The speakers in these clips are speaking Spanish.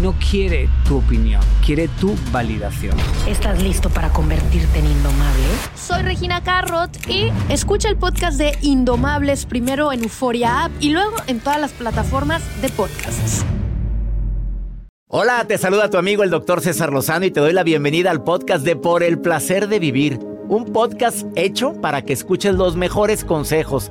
no quiere tu opinión, quiere tu validación. ¿Estás listo para convertirte en indomable? Soy Regina Carrot y escucha el podcast de Indomables primero en Euforia App y luego en todas las plataformas de podcasts. Hola, te saluda tu amigo el doctor César Lozano y te doy la bienvenida al podcast de Por el placer de vivir. Un podcast hecho para que escuches los mejores consejos,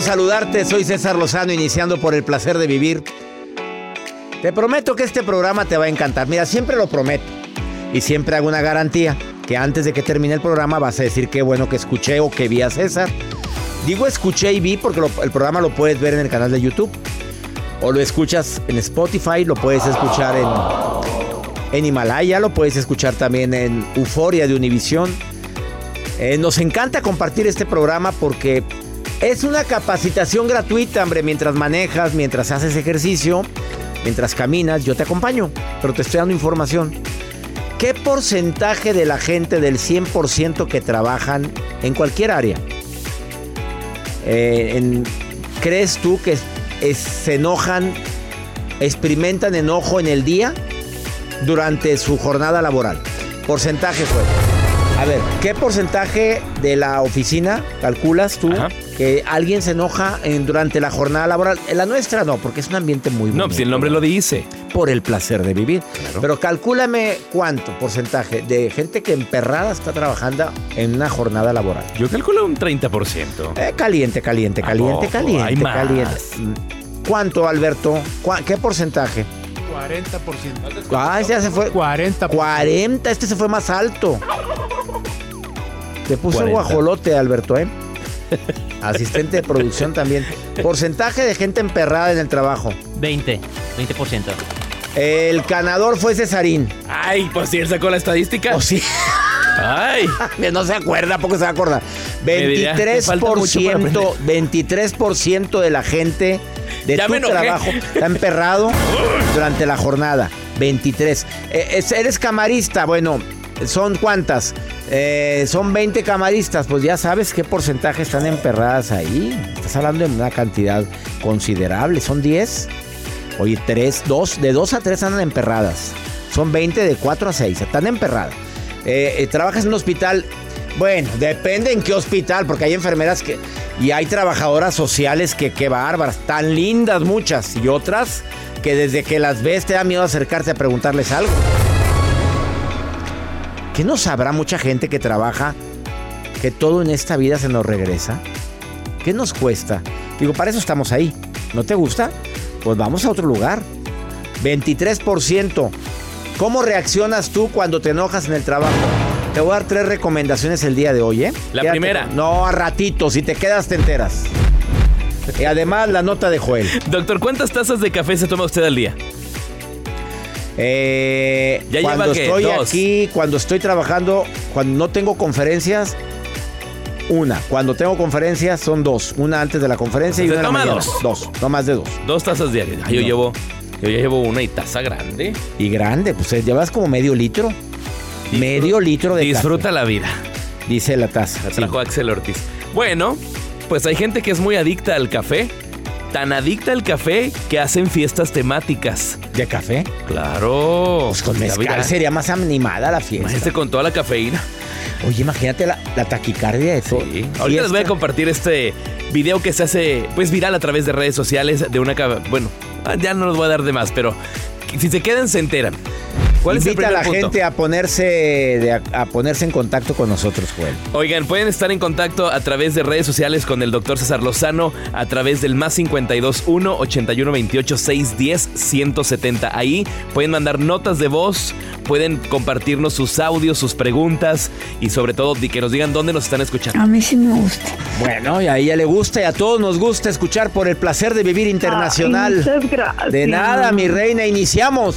Saludarte. Soy César Lozano, iniciando por el placer de vivir. Te prometo que este programa te va a encantar. Mira, siempre lo prometo. Y siempre hago una garantía que antes de que termine el programa vas a decir qué bueno que escuché o que vi a César. Digo escuché y vi porque el programa lo puedes ver en el canal de YouTube. O lo escuchas en Spotify, lo puedes escuchar en, en Himalaya, lo puedes escuchar también en Euforia de Univisión. Eh, nos encanta compartir este programa porque es una capacitación gratuita, hombre, mientras manejas, mientras haces ejercicio, mientras caminas, yo te acompaño, pero te estoy dando información. ¿Qué porcentaje de la gente del 100% que trabajan en cualquier área eh, crees tú que se enojan, experimentan enojo en el día durante su jornada laboral? Porcentaje fue. A ver, ¿qué porcentaje de la oficina calculas tú que alguien se enoja en- durante la jornada laboral? En la nuestra no, porque es un ambiente muy No, bonito. si el nombre lo dice. Por el placer de vivir. Pero calcúlame cuánto porcentaje de gente que emperrada está trabajando en una jornada laboral. Yo calculo un 30%. Eh, caliente, caliente, ¿A caliente, caliente, Hay más. caliente. ¿Cuánto, Alberto? ¿Cuá- ¿Qué porcentaje? 40%. Ah, este ya se fue. 40. 40, este se fue más alto. Te puso el 40. guajolote, Alberto, ¿eh? Asistente de producción también. Porcentaje de gente emperrada en el trabajo. 20, 20%. El ganador fue Cesarín. Ay, pues si él sacó la estadística. ¿O sí? Ay. No se acuerda, poco se va a acordar. Me dirá, te falta mucho para 23%, 23% de la gente de Ya tu trabajo está emperrado durante la jornada. 23. Eh, es- eres camarista, bueno, ¿son cuántas? Eh, son 20 camaristas, pues ya sabes qué porcentaje están emperradas ahí. Estás hablando de una cantidad considerable, son 10. Oye, 3, 2, de 2 a 3 andan emperradas. Son 20 de 4 a 6, están emperradas. Eh, eh, trabajas en un hospital, bueno, depende en qué hospital, porque hay enfermeras que... Y hay trabajadoras sociales que qué bárbaras, tan lindas muchas, y otras que desde que las ves te da miedo acercarte a preguntarles algo. ¿Qué no sabrá mucha gente que trabaja que todo en esta vida se nos regresa? ¿Qué nos cuesta? Digo, para eso estamos ahí. ¿No te gusta? Pues vamos a otro lugar. 23%. ¿Cómo reaccionas tú cuando te enojas en el trabajo? Te voy a dar tres recomendaciones el día de hoy, ¿eh? La Quédate primera. con- No, a ratito. Si te quedas, te enteras. Y además, la nota de Joel. Doctor, ¿cuántas tazas de café se toma usted al día? Eh, Ya cuando estoy Dos. aquí, cuando estoy trabajando, cuando no tengo conferencias, una. Cuando tengo conferencias son dos. Una antes de la conferencia y una la toma mañana. dos. Dos, no más de dos. Dos tazas diarias. Yo No. llevo. Yo ya llevo una y taza grande. Y grande, pues eh, llevas como medio litro. Medio litro de Disfruta la vida. café, dice la taza. La Sí. Axel Ortiz. Bueno, pues hay gente que es muy adicta al café. Tan adicta al café que hacen fiestas temáticas. ¿De café? Claro. Pues con mezcal sería más animada la fiesta. Imagínate con toda la cafeína. Oye, imagínate la, la taquicardia de todo. Sí. Ahorita les voy a compartir este video que se hace pues viral a través de redes sociales de una bueno, ah, ya no los voy a dar de más, pero si se quedan se enteran. ¿Cuál Invita es el a la punto? gente a ponerse, de- a, a ponerse en contacto con nosotros, Joel. Oigan, pueden estar en contacto a través de redes sociales con el doctor César Lozano a través del más 52 1 81 28 610 170. Ahí pueden mandar notas de voz, pueden compartirnos sus audios, sus preguntas y sobre todo que nos digan dónde nos están escuchando. A mí sí me gusta. Bueno, y a ella le gusta y a todos nos gusta escuchar por el placer de vivir internacional. Ay, muchas gracias. de nada, mi reina, iniciamos.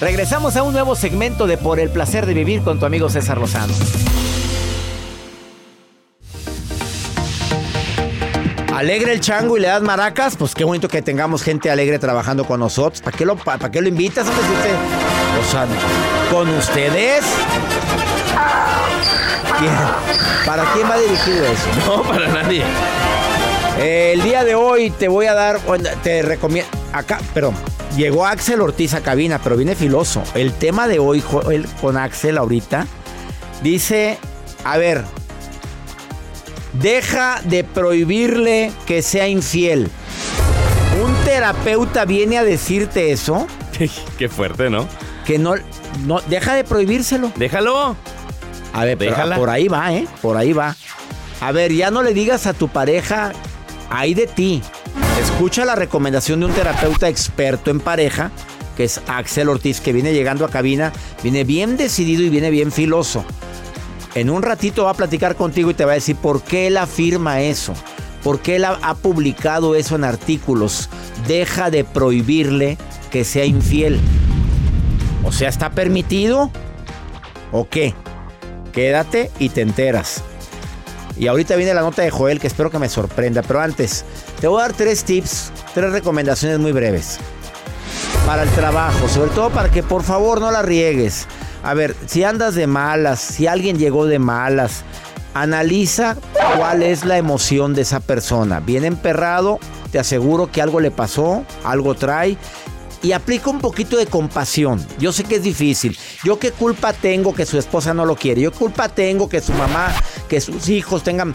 Regresamos a un nuevo segmento de Por el placer de vivir con tu amigo César Lozano. Alegre el chango y le das maracas, pues qué bonito que tengamos gente alegre trabajando con nosotros. ¿Para qué lo, pa- para qué lo invitas? hombre, usted- o sea, con ustedes. ¿Quién? ¿Para quién va dirigido eso? No, para nadie. Eh, el día de hoy te voy a dar, bueno, te recomiendo, acá, perdón, llegó Axel Ortiz a cabina, pero viene filoso. El tema de hoy Joel, con Axel ahorita dice, a ver, deja de prohibirle que sea infiel. Un terapeuta viene a decirte eso, Qué fuerte, ¿no? que no, no, deja de prohibírselo. Déjalo. A ver, pero por ahí va, ¿eh? Por ahí va. A ver, ya no le digas a tu pareja, ahí de ti. Escucha la recomendación de un terapeuta experto en pareja, que es Axel Ortiz, que viene llegando a cabina, viene bien decidido y viene bien filoso. En un ratito va a platicar contigo y te va a decir por qué él afirma eso, por qué él ha, publicado eso en artículos. Deja de prohibirle que sea infiel. O sea, ¿está permitido? ¿O qué? Quédate y te enteras. Y ahorita viene la nota de Joel que espero que me sorprenda. Pero antes, te voy a dar tres tips, tres recomendaciones muy breves. Para el trabajo, sobre todo para que por favor no la riegues. A ver, si andas de malas, si alguien llegó de malas, analiza cuál es la emoción de esa persona. Bien emperrado, te aseguro que algo le pasó, algo trae. Y aplica un poquito de compasión. Yo sé que es difícil. Yo qué culpa tengo que su esposa no lo quiere. Yo qué culpa tengo que su mamá, que sus hijos tengan...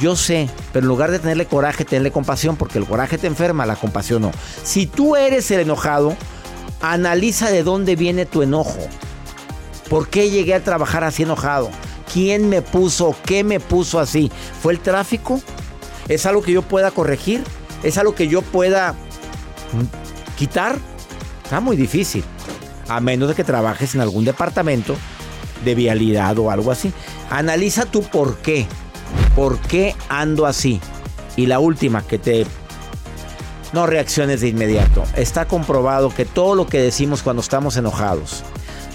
Yo sé, pero en lugar de tenerle coraje, tenerle compasión, porque el coraje te enferma, la compasión no. Si tú eres el enojado, analiza de dónde viene tu enojo. ¿Por qué llegué a trabajar así enojado? ¿Quién me puso? ¿Qué me puso así? ¿Fue el tráfico? ¿Es algo que yo pueda corregir? ¿Es algo que yo pueda mm, quitar? Está muy difícil. A menos de que trabajes en algún departamento de vialidad o algo así. Analiza tu por qué. ¿Por qué ando así? Y la última que te... No reacciones de inmediato. Está comprobado que todo lo que decimos cuando estamos enojados,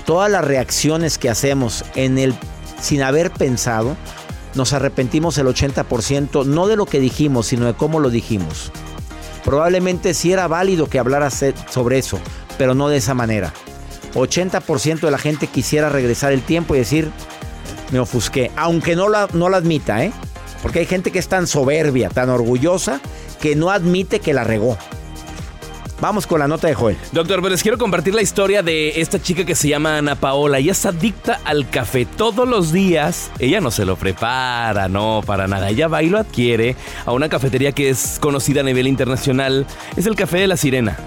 todas las reacciones que hacemos en el sin haber pensado, nos arrepentimos el 80%, no de lo que dijimos, sino de cómo lo dijimos. Probablemente sí era válido que hablaras eh, sobre eso, pero no de esa manera. 80% de la gente quisiera regresar el tiempo y decir, me ofusqué, aunque no la, no la admita, ¿eh? Porque hay gente que es tan soberbia, tan orgullosa, que no admite que la regó. Vamos con la nota de Joel. Doctor, pero les quiero compartir la historia de esta chica que se llama Ana Paola. Ella es adicta al café todos los días. Ella no se lo prepara, no, para nada. Ella va y lo adquiere a una cafetería que es conocida a nivel internacional. Es el Café de la Sirena.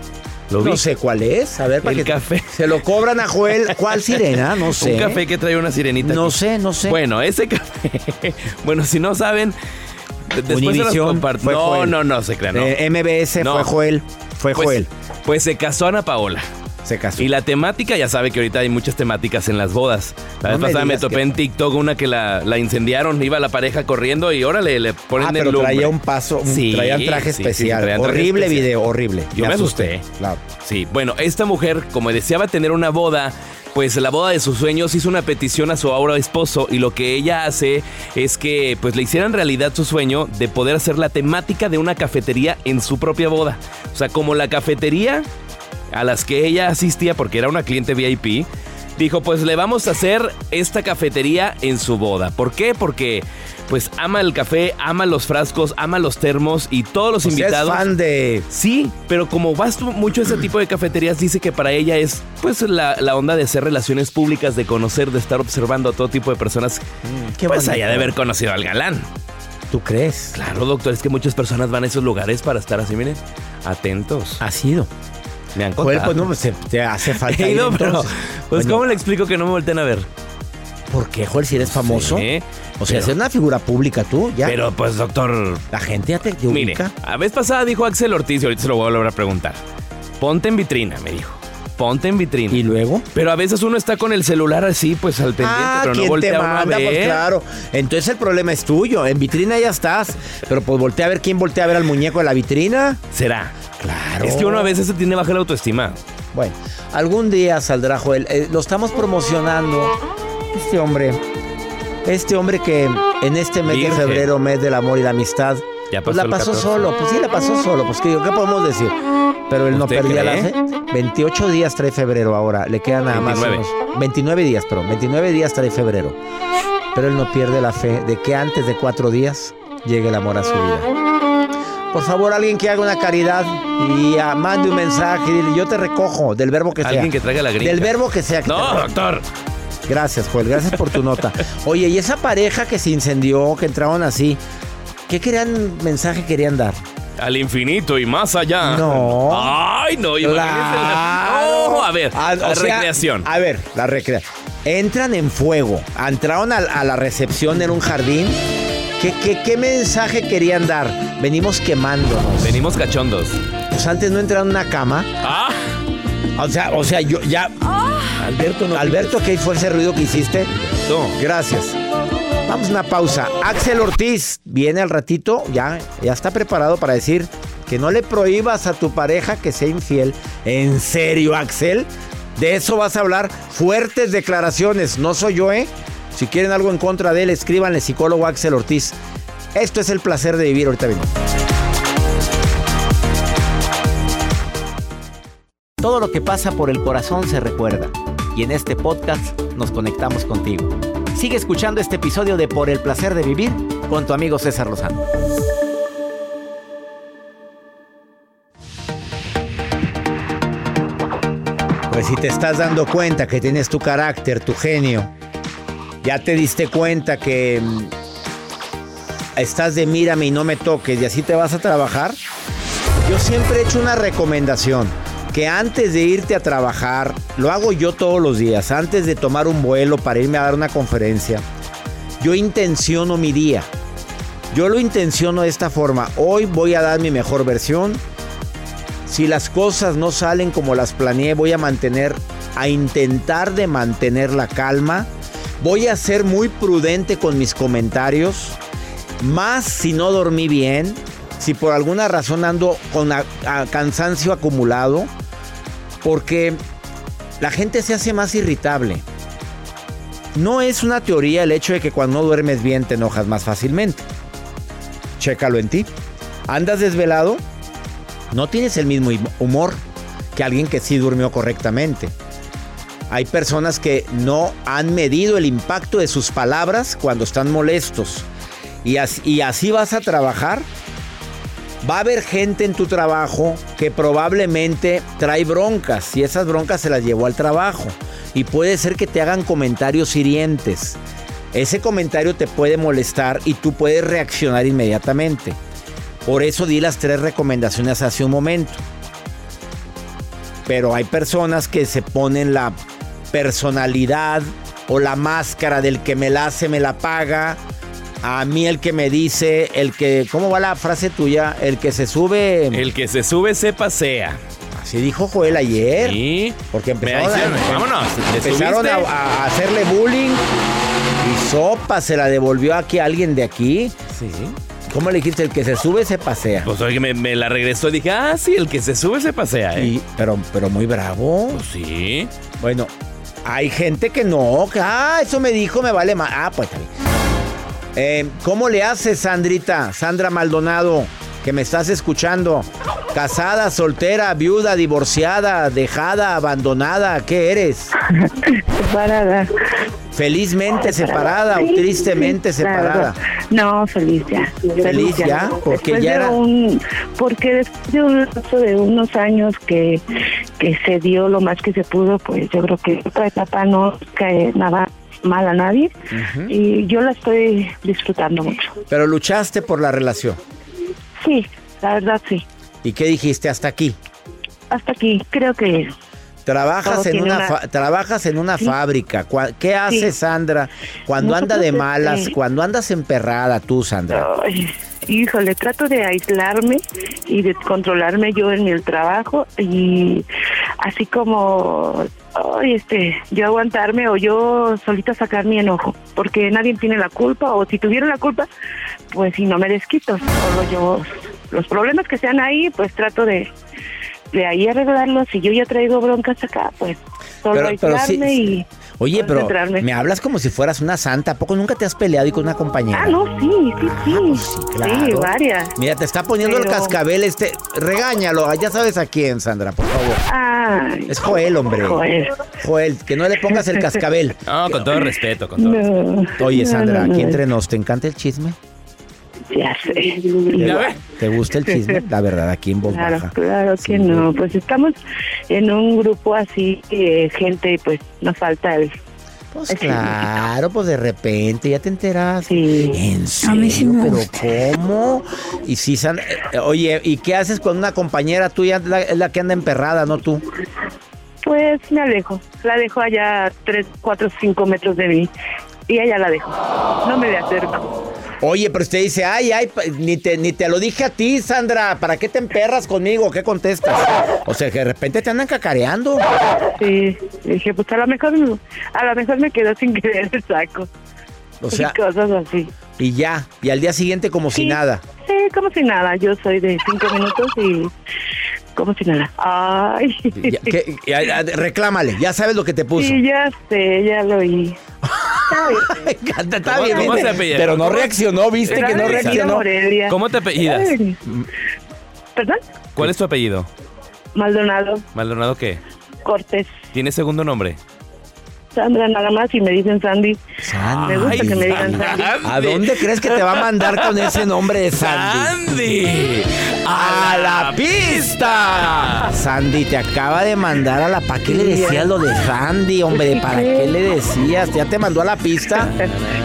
¿Lo no sé cuál es. A ver, para El que café. se lo cobran a Joel. ¿Cuál sirena? No sé. Un café que trae una sirenita. No aquí. sé, no sé. Bueno, ese café. bueno, si no saben, de- después se los comparto. No, Joel. no, no, se crean. No. Eh, MBS No. fue Joel. Fue Pues- Joel. Pues se casó Ana Paola. Se casó. Y la temática, ya sabe que ahorita hay muchas temáticas en las bodas. La vez me pasada me topé que- en TikTok una que la, la incendiaron, iba la pareja corriendo y órale, le ponen Ah, el pero lumbre. traía un paso, un, Sí, traía un traje sí, sí, especial. traje horrible especial. video, horrible. Yo me asusté. Claro. Sí, bueno, esta mujer, como deseaba tener una boda, pues la boda de sus sueños hizo una petición a su ahora esposo y lo que ella hace es que pues le hicieran realidad su sueño de poder hacer la temática de una cafetería en su propia boda. O sea, como la cafetería a las que ella asistía porque era una cliente VIP, dijo, pues le vamos a hacer esta cafetería en su boda. ¿Por qué? Porque pues ama el café, ama los frascos, ama los termos y todos los O sea, es invitados. fan de. Sí, pero como vas mucho a ese tipo de cafeterías, dice que para ella es pues la, la onda de hacer relaciones públicas, de conocer, de estar observando a todo tipo de personas. qué pues allá de haber conocido al galán. ¿Tú crees? Claro, doctor, es que muchas personas van a esos lugares para estar así, miren, atentos. Ha sido. Me han Joel, contado. pues no, pues, te, te hace falta. Ir, pero pues Bueno, ¿cómo le explico que no me volteen a ver? ¿Por qué, Joel, si eres famoso? Sí, o sea, ser una figura pública tú, ya. Pero pues, doctor, la gente ya te, te mire, ubica. a vez pasada dijo Axel Ortiz y ahorita se lo voy a volver a preguntar. Ponte en vitrina, me dijo. Ponte en vitrina. ¿Y luego? Pero a veces uno está con el celular así, pues al pendiente, Ah, pero no ¿quién te voltea uno a manda? ver. Pues claro. Entonces el problema es tuyo. En vitrina ya estás. Pero pues voltea a ver quién voltea a ver al muñeco de la vitrina. ¿Será? Claro. Es que uno a veces se tiene baja la autoestima. Bueno, algún día saldrá Joel. Eh, lo estamos promocionando. Este hombre. Este hombre que en este mes Virgen. de febrero, mes del amor y la amistad, Ya pues pasó la el pasó 14. solo. Pues sí, la pasó solo. Pues ¿qué? ¿qué podemos decir? Pero él no ¿Usted perdía la fe. 28 días trae febrero ahora. Le quedan nada más 29. unos 29 días, perdón. 29 días trae febrero. Pero él no pierde la fe de que antes de cuatro días llegue el amor a su vida. Por favor, alguien que haga una caridad y ah, mande un mensaje y dile, yo te recojo del verbo que sea. Alguien que traiga la gringa. Del verbo que sea. que No, doctor. Gracias, Joel. Gracias por tu nota. Oye, y esa pareja que se incendió, que entraron así, ¿qué querían mensaje querían dar? Al infinito y más allá. No. Ay, no, imagínese. Claro. No, a ver, Ah, la sea, recreación. A ver, la recreación. Entran en fuego. Entraron a, a la recepción en un jardín. ¿Qué, qué, qué mensaje querían dar? Venimos quemándonos. Venimos cachondos. Pues antes no entraron en una cama. Ah, O sea, o sea, yo ya. Alberto no. Alberto, ¿qué fue ese ruido que hiciste? No. Gracias. Vamos a una pausa. Axel Ortiz viene al ratito, ya, ya está preparado para decir que no le prohíbas a tu pareja que sea infiel. ¿En serio, Axel? De eso vas a hablar. Fuertes declaraciones. No soy yo, ¿eh? Si quieren algo en contra de él, escríbanle psicólogo Axel Ortiz. Esto es el placer de vivir. Ahorita venimos. Todo lo que pasa por el corazón se recuerda. Y en este podcast nos conectamos contigo. Sigue escuchando este episodio de Por el placer de vivir con tu amigo César Lozano. Pues si te estás dando cuenta que tienes tu carácter, tu genio, ya te diste cuenta que mm, estás de mírame y no me toques y así te vas a trabajar, yo siempre he hecho una recomendación, que antes de irte a trabajar, lo hago yo todos los días, antes de tomar un vuelo para irme a dar una conferencia, yo intenciono mi día. Yo lo intenciono de esta forma, hoy voy a dar mi mejor versión. Si las cosas no salen como las planeé, voy a mantener, a intentar de mantener la calma. Voy a ser muy prudente con mis comentarios. Más si no dormí bien, si por alguna razón ando con cansancio acumulado, porque la gente se hace más irritable. No es una teoría el hecho de que cuando no duermes bien te enojas más fácilmente. Chécalo en ti. ¿Andas desvelado? No tienes el mismo humor que alguien que sí durmió correctamente. Hay personas que no han medido el impacto de sus palabras cuando están molestos. Y así, vas a trabajar. Va a haber gente en tu trabajo que probablemente trae broncas y esas broncas se las llevó al trabajo. Y puede ser que te hagan comentarios hirientes. Ese comentario te puede molestar y tú puedes reaccionar inmediatamente. Por eso di las tres recomendaciones hace un momento. Pero hay personas que se ponen la personalidad o la máscara del que me la hace, me la paga. A mí el que me dice, el que, ¿cómo va la frase tuya? El que se sube... El que se sube se pasea. Así dijo Joel ayer. Sí. Porque empezaron, a, vámonos, empezaron a, a, hacerle bullying y sopa se la devolvió aquí a alguien de aquí. Sí. ¿Cómo le dijiste? El que se sube se pasea. Pues oye, me, me la regresó y dije, ah, sí, el que se sube se pasea, ¿eh? Pero, pero muy bravo. Pues sí. Bueno, hay gente que no, que, ah, eso me dijo, me vale más. Ah, pues está. Eh, ¿Cómo le haces, Sandrita? Sandra Maldonado, que me estás escuchando. Casada, soltera, viuda, divorciada, dejada, abandonada, ¿qué eres? Separada. Felizmente separada o tristemente separada. No, feliz ya. Feliz, ya, porque después ya de era... un, porque después de un de unos años que, que se dio lo más que se pudo, pues yo creo que otra etapa no cae nada mal a nadie y yo la estoy disfrutando mucho. Pero luchaste por la relación. Sí, la verdad sí. ¿Y qué dijiste hasta aquí? Hasta aquí, creo que Trabajas en una, una- fa- trabajas en una Sí. fábrica. ¿Qué hace Sí. Sandra cuando anda de Nosotros, malas? este- Cuando andas emperrada tú, Sandra. Ay, híjole, trato de aislarme y de controlarme yo en el trabajo y así como, ay, este, yo aguantarme o yo solita sacar mi enojo, porque nadie tiene la culpa o si tuviera la culpa, pues si no me desquito, solo yo, los problemas que sean ahí, pues trato de, de ahí arreglarlos. Si yo ya traigo broncas acá, pues solo Pero- pero sí- aislarme y Oye, pero me hablas como si fueras una santa. ¿A poco nunca te has peleado y con una compañera? Ah, no, sí, sí, sí. claro. Sí, varias. Mira, te está poniendo el cascabel este. Regáñalo, ya sabes a quién, Sandra, por favor. Ay, Es Joel, hombre. Joel. Joel, que no le pongas el cascabel. No, con todo respeto, con todo No. Oye, No, Sandra, no, no. aquí entre nos, ¿te encanta el chisme? ¿Te gusta el chisme? La verdad, aquí en voz Claro, baja. claro que no. Pues estamos en un grupo así, eh, gente, pues nos falta el. Pues claro, pues de repente ya te enteras. Sí. ¿En A mí sí serio? me ¿Pero gusta. cómo? Y si, San- eh, oye, ¿y qué haces con una compañera tuya? Es la, es la que anda emperrada, no tú. Pues me alejo. La dejo allá a 3, 4, 5 metros de mí. Y allá la dejo. No me le acerco. Oye, pero usted dice, ay, ay, ni te, ni te lo dije a ti, Sandra. ¿Para qué te emperras conmigo? ¿Qué contestas? O sea, que de repente te andan cacareando. Sí. Dije, pues a lo mejor, a lo mejor me quedó sin querer el saco. O sea, y cosas así. y ya. Y al día siguiente como si nada. Sí, como si nada. Yo soy de 5 minutos y como si nada. Ay. Ya, que- ya, ya, reclámale, ya sabes lo que te puso. Sí, ya sé, ya lo oí. Está ¿Cómo- bien, cómo se apellida? pero no reaccionó, viste que no reaccionó. Morelia. ¿Cómo te apellidas? ¿Perdón? ¿Cuál es tu apellido? Maldonado, ¿Maldonado qué? Cortés, ¿Tienes segundo nombre? Sandra nada más y me dicen Sandy. Sandy. Me gusta que me digan Sandy. ¿A dónde crees que te va a mandar con ese nombre de Sandy? ¡Sandy! ¡A la pista! Sandy te acaba de mandar a la... ¿Para qué le decías lo de Sandy, hombre? ¿Para qué le decías? ¿Ya te mandó a la pista?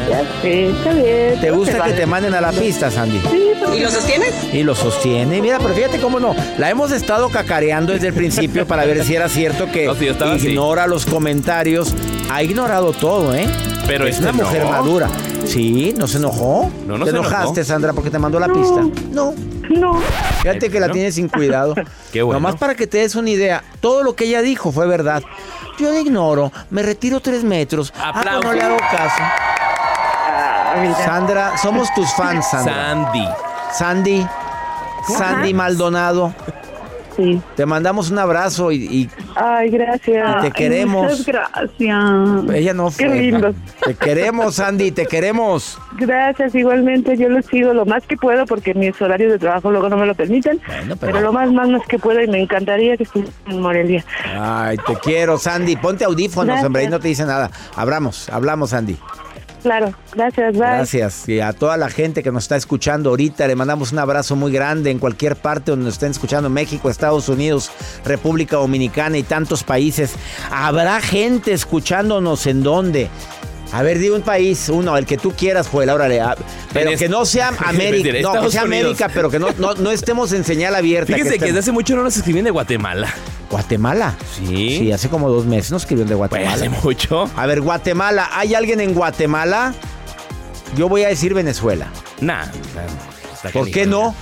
Ya sé, está bien. ¿Te gusta que te manden a la pista, Sandy? ¿Y lo sostienes? Y lo sostiene. Mira, pero fíjate cómo no. La hemos estado cacareando desde el principio para ver si era cierto que No, sí, así. ignora los comentarios. Ha ignorado todo, ¿eh? Pero es este una mujer no. madura. Sí, ¿no se enojó? No, no ¿Te se enojó. enojaste, Sandra, porque te mandó la pista? No. No. Fíjate que la tienes sin cuidado. Qué bueno. Nomás para que te des una idea. Todo lo que ella dijo fue verdad. Yo la ignoro. Me retiro tres metros. Ah, pues no Aplausos. le hago caso. Ah. Sandra, somos tus fans, Sandra. Sandy. Sandy. Sandy. Maldonado. Sí. Te mandamos un abrazo y, y Ay, gracias. Y te queremos. Muchas gracias. ella no fue. Qué lindo. Te queremos, Sandy, te queremos. Gracias, igualmente. Yo lo sigo lo más que puedo porque mis horarios de trabajo luego no me lo permiten. pero- pero... lo más, más, más que puedo y me encantaría que estuviera en Morelia. Ay, te quiero, Sandy. Ponte audífonos, Gracias. hombre, y no te dice nada. Hablamos, hablamos, Sandy. Claro, gracias. Gracias. Y a toda la gente que nos está escuchando ahorita, le mandamos un abrazo muy grande en cualquier parte donde nos estén escuchando, México, Estados Unidos, República Dominicana y tantos países. Habrá gente escuchándonos en dónde. A ver, di un país, uno, el que tú quieras, Joel, órale. Pero que no sea América, no, que sea Unidos. América, pero que no, no, no estemos en señal abierta. Fíjese que, desde hace mucho no nos escribían de Guatemala. ¿Guatemala? Sí. Sí, hace como dos meses nos escribieron de Guatemala. Pues hace mucho. A ver, Guatemala, ¿hay alguien en Guatemala? Yo voy a decir Venezuela. Nah. ¿Por qué no?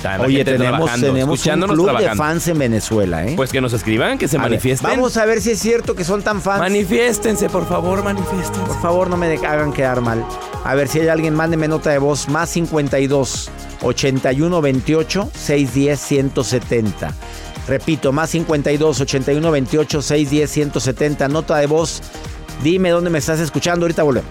Está la Oye, gente tenemos, trabajando, tenemos un escuchándonos, club de trabajando. fans en Venezuela, ¿eh? Pues que nos escriban, que se A ver, manifiesten. vamos a ver si es cierto que son tan fans. Manifiéstense, por favor, manifiéstense. Por favor, no me de- hagan quedar mal. A ver si hay alguien, mándeme nota de voz. Más 52 81 28 610 170. Repito, más 52 81 28 610 170. Nota de voz. Dime dónde me estás escuchando. Ahorita volvemos.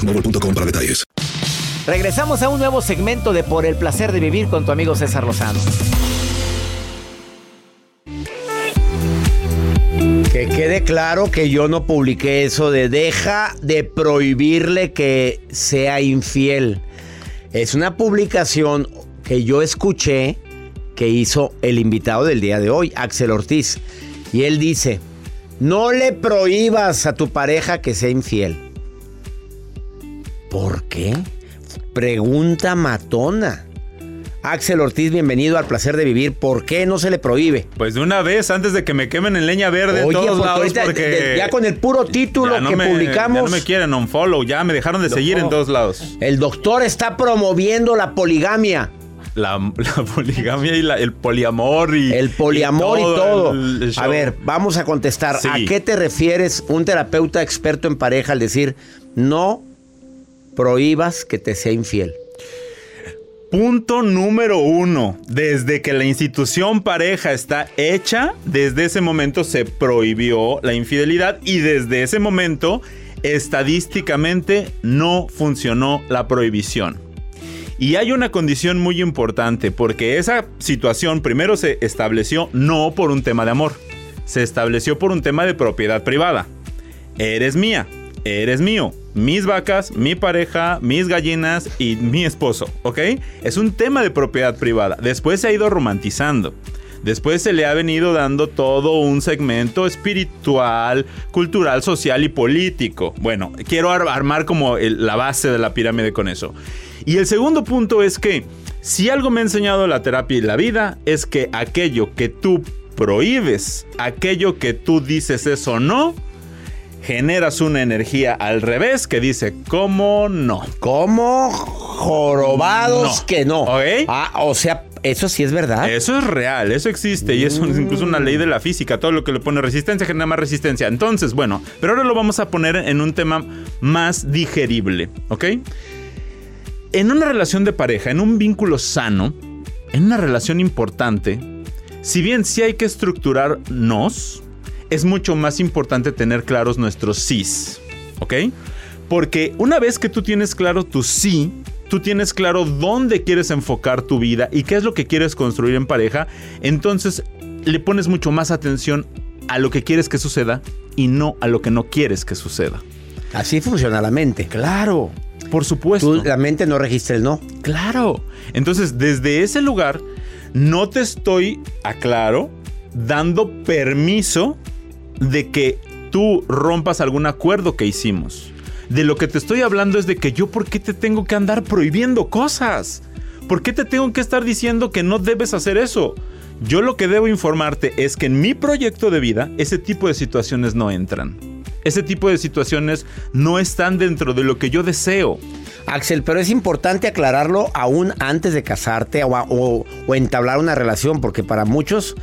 boostmobile.com para detalles. Regresamos a un nuevo segmento de Por el placer de vivir con tu amigo César Lozano. Que quede claro que yo no publiqué eso de deja de prohibirle que sea infiel. Es una publicación que yo escuché que hizo el invitado del día de hoy, Axel Ortiz. Y él dice, no le prohíbas a tu pareja que sea infiel. ¿Por qué? Pregunta matona. Axel Ortiz, bienvenido al placer de vivir. ¿Por qué no se le prohíbe? Pues de una vez, antes de que me quemen en leña verde Oye, en todos porque lados, ahorita, porque... de- ya con el puro título no que me- publicamos. Ya no me quieren on follow, ya me dejaron de seguir en todos lados. El doctor está promoviendo la poligamia. La, la poligamia y la- el poliamor y... El poliamor y todo. el- el a ver, vamos a contestar. Sí. ¿A qué te refieres un terapeuta experto en pareja al decir no prohíbas que te sea infiel? Punto número uno. Desde que la institución pareja está hecha, desde ese momento se prohibió la infidelidad y desde ese momento, estadísticamente, no funcionó la prohibición. Y hay una condición muy importante, porque esa situación primero se estableció no por un tema de amor, se estableció por un tema de propiedad privada. Eres mía, eres mío, mis vacas, mi pareja, mis gallinas y mi esposo, ¿ok? Es un tema de propiedad privada. Después se ha ido romantizando. Después se le ha venido dando todo un segmento espiritual, cultural, social y político. Bueno, quiero ar- armar como la base de la pirámide con eso. Y el segundo punto es que si algo me ha enseñado la terapia y la vida es que aquello que tú prohíbes, aquello que tú dices eso no, generas una energía al revés que dice, ¿cómo no? ¿Cómo jorobados No. que no? Ah, o sea, eso sí es verdad. Eso es real, eso existe y eso es incluso una ley de la física. Todo lo que le pone resistencia genera más resistencia. Entonces, bueno, pero ahora lo vamos a poner en un tema más digerible, ¿ok? En una relación de pareja, en un vínculo sano, en una relación importante, si bien sí hay que estructurarnos, es mucho más importante tener claros nuestros sís, ¿ok? Porque una vez que tú tienes claro tu sí, tú tienes claro dónde quieres enfocar tu vida y qué es lo que quieres construir en pareja, entonces le pones mucho más atención a lo que quieres que suceda y no a lo que no quieres que suceda. Así funciona la mente. Claro, por supuesto. Tú, la mente no registra el no. Claro. Entonces, desde ese lugar, no te estoy, aclaro, dando permiso de que tú rompas algún acuerdo que hicimos. De lo que te estoy hablando es de que yo, ¿por qué te tengo que andar prohibiendo cosas? ¿Por qué te tengo que estar diciendo que no debes hacer eso? Yo lo que debo informarte es que en mi proyecto de vida ese tipo de situaciones no entran. Ese tipo de situaciones no están dentro de lo que yo deseo. Axel, pero es importante aclararlo aún antes de casarte o, o, entablar una relación, porque para muchos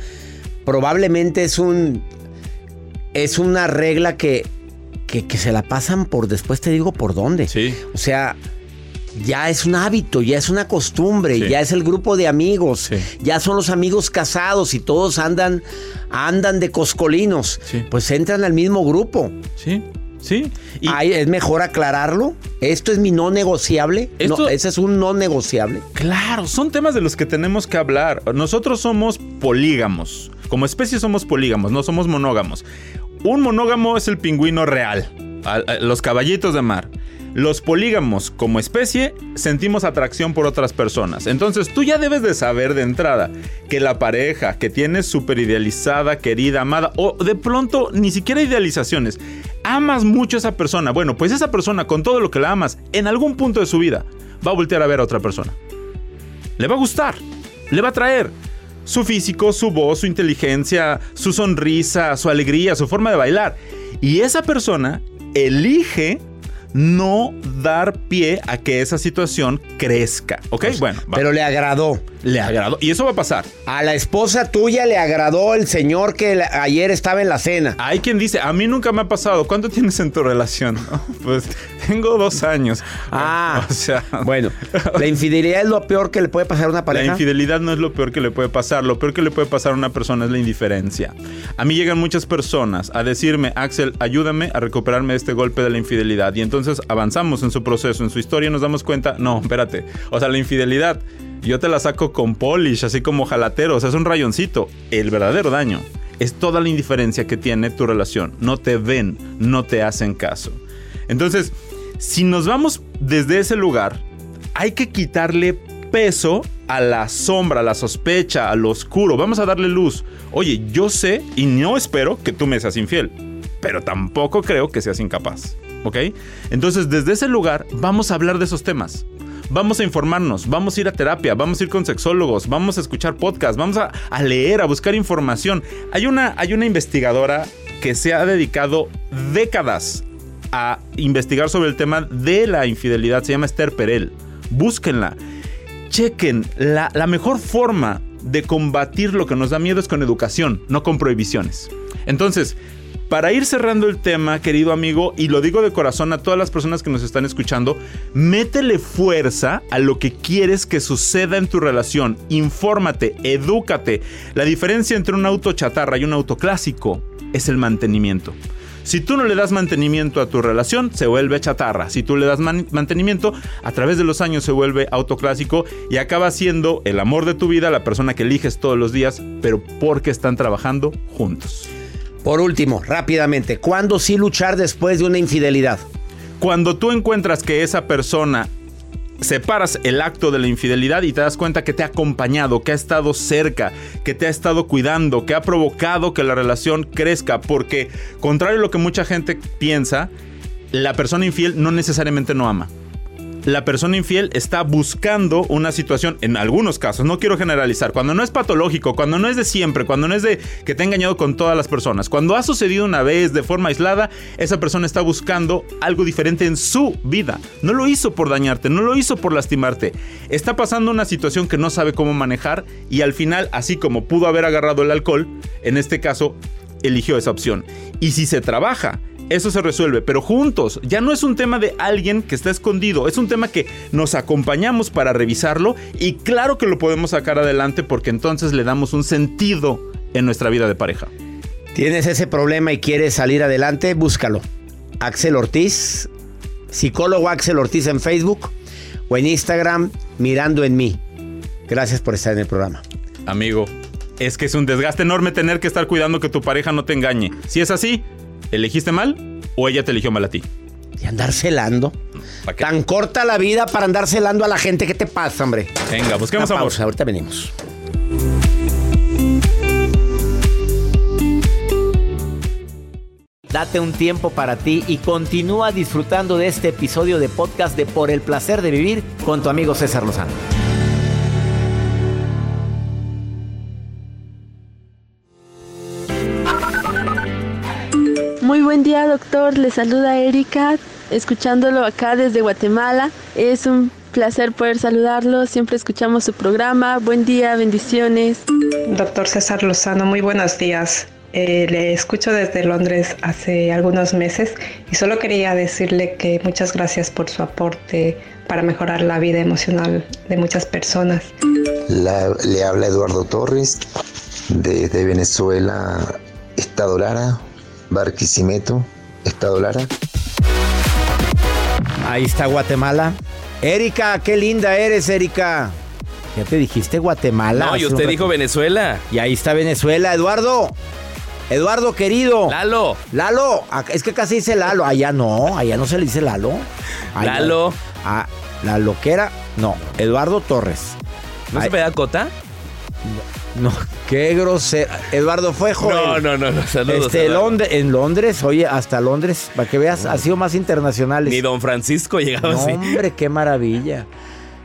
probablemente es un es una regla que, que, que, se la pasan por después te digo por dónde. Sí. O sea, ya es un hábito, ya es una costumbre, sí. ya es el grupo de amigos, sí. ya son los amigos casados y todos andan andan de coscolinos. Sí. Pues entran al mismo grupo. Sí. Sí. Y Ay, es mejor aclararlo. Esto es mi no negociable. Esto, no, ese es un no negociable. Claro, son temas de los que tenemos que hablar. Nosotros somos polígamos. Como especie somos polígamos, no somos monógamos. Un monógamo es el pingüino real, los caballitos de mar. Los polígamos como especie sentimos atracción por otras personas. Entonces tú ya debes de saber de entrada que la pareja que tienes súper idealizada, querida, amada, o de pronto ni siquiera idealizaciones, amas mucho a esa persona. Bueno, pues esa persona con todo lo que la amas, en algún punto de su vida, va a voltear a ver a otra persona. Le va a gustar, le va a traer su físico, su voz, su inteligencia, su sonrisa, su alegría, su forma de bailar. Y esa persona elige no dar pie a que esa situación crezca. ¿Ok? Bueno. Va. Pero le agradó. Le agradó. Y eso va a pasar. A la esposa tuya le agradó el señor que la, ayer estaba en la cena. Hay quien dice, a mí nunca me ha pasado. ¿Cuánto tienes en tu relación? pues tengo dos años. Ah. O sea. Bueno, la infidelidad es lo peor que le puede pasar a una pareja. La infidelidad no es lo peor que le puede pasar. Lo peor que le puede pasar a una persona es la indiferencia. A mí llegan muchas personas a decirme, Axel, ayúdame a recuperarme de este golpe de la infidelidad. Y entonces entonces avanzamos en su proceso, en su historia y nos damos cuenta, no, espérate, o sea, la infidelidad, yo te la saco con polish, así como jalatero, o sea, es un rayoncito. El verdadero daño es toda la indiferencia que tiene tu relación. No te ven, no te hacen caso. Entonces, si nos vamos desde ese lugar, hay que quitarle peso a la sombra, a la sospecha, a lo oscuro. Vamos a darle luz. Oye, yo sé y no espero que tú me seas infiel, pero tampoco creo que seas incapaz. ¿Ok? Entonces, desde ese lugar vamos a hablar de esos temas. Vamos a informarnos, vamos a ir a terapia, vamos a ir con sexólogos, vamos a escuchar podcasts, vamos a, a leer, a buscar información. Hay una, hay una investigadora que se ha dedicado décadas a investigar sobre el tema de la infidelidad. Se llama Esther Perel. Búsquenla. Chequen. La, la mejor forma de combatir lo que nos da miedo es con educación, no con prohibiciones. Entonces, para ir cerrando el tema, querido amigo, y lo digo de corazón a todas las personas que nos están escuchando, métele fuerza a lo que quieres que suceda en tu relación. Infórmate, edúcate. La diferencia entre un auto chatarra y un auto clásico es el mantenimiento. Si tú no le das mantenimiento a tu relación, se vuelve chatarra. Si tú le das man mantenimiento, a través de los años se vuelve autoclásico y acaba siendo el amor de tu vida, la persona que eliges todos los días, pero porque están trabajando juntos. Por último, rápidamente, ¿cuándo sí luchar después de una infidelidad? Cuando tú encuentras que esa persona separas el acto de la infidelidad y te das cuenta que te ha acompañado, que ha estado cerca, que te ha estado cuidando, que ha provocado que la relación crezca, porque contrario a lo que mucha gente piensa, la persona infiel no necesariamente no ama la persona infiel está buscando una situación, en algunos casos, no quiero generalizar, cuando no es patológico, cuando no es de siempre, cuando no es de que te ha engañado con todas las personas, cuando ha sucedido una vez de forma aislada, esa persona está buscando algo diferente en su vida. No lo hizo por dañarte, no lo hizo por lastimarte. Está pasando una situación que no sabe cómo manejar y al final, así como pudo haber agarrado el alcohol, en este caso, eligió esa opción. Y si se trabaja, eso se resuelve, pero juntos. Ya no es un tema de alguien que está escondido, es un tema que nos acompañamos para revisarlo y claro que lo podemos sacar adelante porque entonces le damos un sentido en nuestra vida de pareja. ¿Tienes ese problema y quieres salir adelante? Búscalo. Axel Ortiz, psicólogo Axel Ortiz en Facebook o en Instagram mirando en mí. Gracias por estar en el programa. Amigo, es que es un desgaste enorme tener que estar cuidando que tu pareja no te engañe. Si es así, ¿elegiste mal o ella te eligió mal a ti? Y andar celando. Tan corta la vida para andar celando a la gente. ¿Qué te pasa, hombre? Venga, busquemos Una amor. pausa, Ahorita venimos. Date un tiempo para ti y continúa disfrutando de este episodio de podcast de Por el placer de vivir con tu amigo César Lozano. Muy buen día, doctor. Le saluda Erika, escuchándolo acá desde Guatemala. Es un placer poder saludarlo. Siempre escuchamos su programa. Buen día, bendiciones. Doctor César Lozano, muy buenos días. Eh, le escucho desde Londres hace algunos meses y solo quería decirle que muchas gracias por su aporte para mejorar la vida emocional de muchas personas. La- le habla Eduardo Torres desde Venezuela, Estado Lara, Barquisimeto, Estado Lara. Ahí está Guatemala. Erika, qué linda eres, Erika. Ya te dijiste Guatemala. No, y usted dijo Venezuela. Y ahí está Venezuela, Eduardo. Eduardo, querido. Lalo. Lalo. Es que casi dice Lalo. Allá no, allá no se le dice Lalo. Allá- Lalo. Ah, la loquera. No, Eduardo Torres. ¿No se me da cota? No, qué grosero. Eduardo fue joven. No, no, no, no, saludos, Este, en Londres, oye, hasta Londres, para que veas, ha sido más internacionales. Ni don Francisco llegaba No, así. hombre, qué maravilla.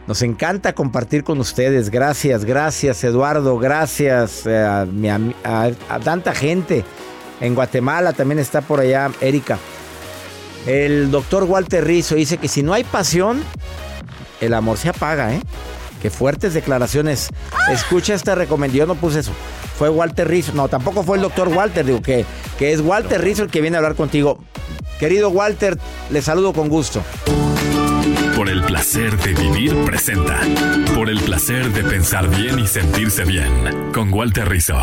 Nos encanta compartir con ustedes. Gracias, gracias, Eduardo. Gracias eh, a, mi ami- a- a tanta gente. En Guatemala también está por allá Erika. El doctor Walter Rizzo dice que si no hay pasión, el amor se apaga, ¿eh? Qué fuertes declaraciones. Escucha esta recomendación. Yo no puse eso. Fue Walter Rizzo. No, tampoco fue el doctor Walter. Digo que, que es Walter Rizzo el que viene a hablar contigo. Querido Walter, le saludo con gusto. Por el placer de vivir presenta. Por el placer de pensar bien y sentirse bien. Con Walter Rizzo.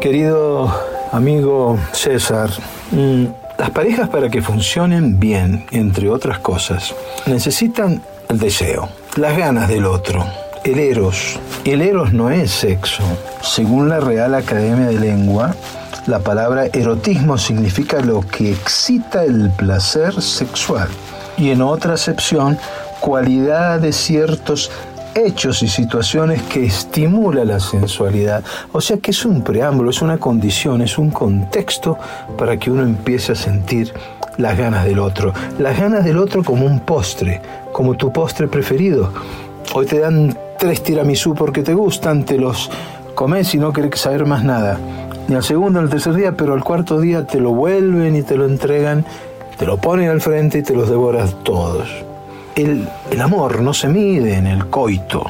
Querido amigo César, mm, las parejas para que funcionen bien, entre otras cosas, necesitan el deseo, las ganas del otro, el eros. El eros no es sexo. Según la Real Academia de Lengua, la palabra erotismo significa lo que excita el placer sexual. Y en otra acepción, cualidad de ciertos hechos y situaciones que estimula la sensualidad. O sea que es un preámbulo, es una condición, es un contexto para que uno empiece a sentir las ganas del otro. Las ganas del otro como un postre, como tu postre preferido. Hoy te dan tres tiramisú porque te gustan, te los comes y no querés saber más nada. Ni al segundo ni al tercer día, pero al cuarto día te lo vuelven y te lo entregan, te lo ponen al frente y te los devoras todos. El, amor no se mide en el coito,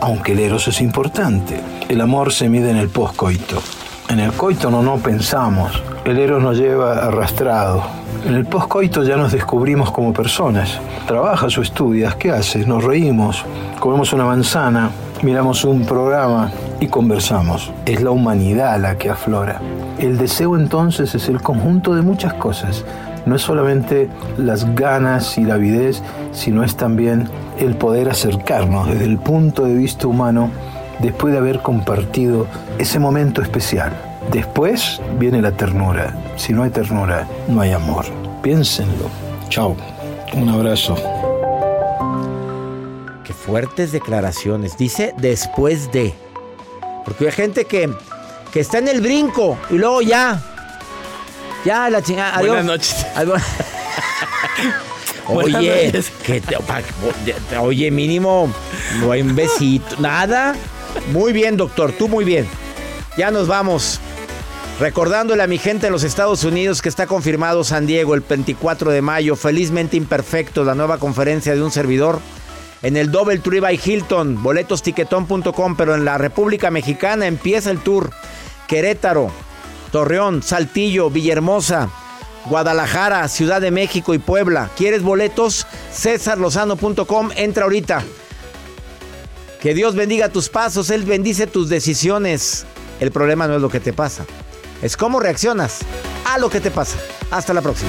aunque el eros es importante. El amor se mide en el poscoito. En el coito no, no pensamos, el eros nos lleva arrastrado. En el poscoito ya nos descubrimos como personas. Trabajas o estudias, ¿qué haces? Nos reímos, comemos una manzana, miramos un programa y conversamos. Es la humanidad la que aflora. El deseo entonces es el conjunto de muchas cosas. No es solamente las ganas y la avidez, sino es también el poder acercarnos desde el punto de vista humano después de haber compartido ese momento especial. Después viene la ternura. Si no hay ternura, no hay amor. Piénsenlo. Chao. Un abrazo. Qué fuertes declaraciones. Dice después de. Porque hay gente que, que está en el brinco y luego ya. Ya, la chingada. Adiós. Buenas noches. Adiós. Buenas Oye, noches. que te- oye, mínimo, no hay un besito, nada. Muy bien, doctor, tú muy bien. Ya nos vamos. Recordándole a mi gente en los Estados Unidos que está confirmado San Diego el 24 de mayo, felizmente imperfecto, la nueva conferencia de un servidor en el Double Tree by Hilton, boletosticetón.com, pero en la República Mexicana empieza el tour. Querétaro, Torreón, Saltillo, Villahermosa, Guadalajara, Ciudad de México y Puebla. ¿Quieres boletos? Cesarlozano.com, entra ahorita. Que Dios bendiga tus pasos, Él bendice tus decisiones. El problema no es lo que te pasa, es cómo reaccionas a lo que te pasa. Hasta la próxima.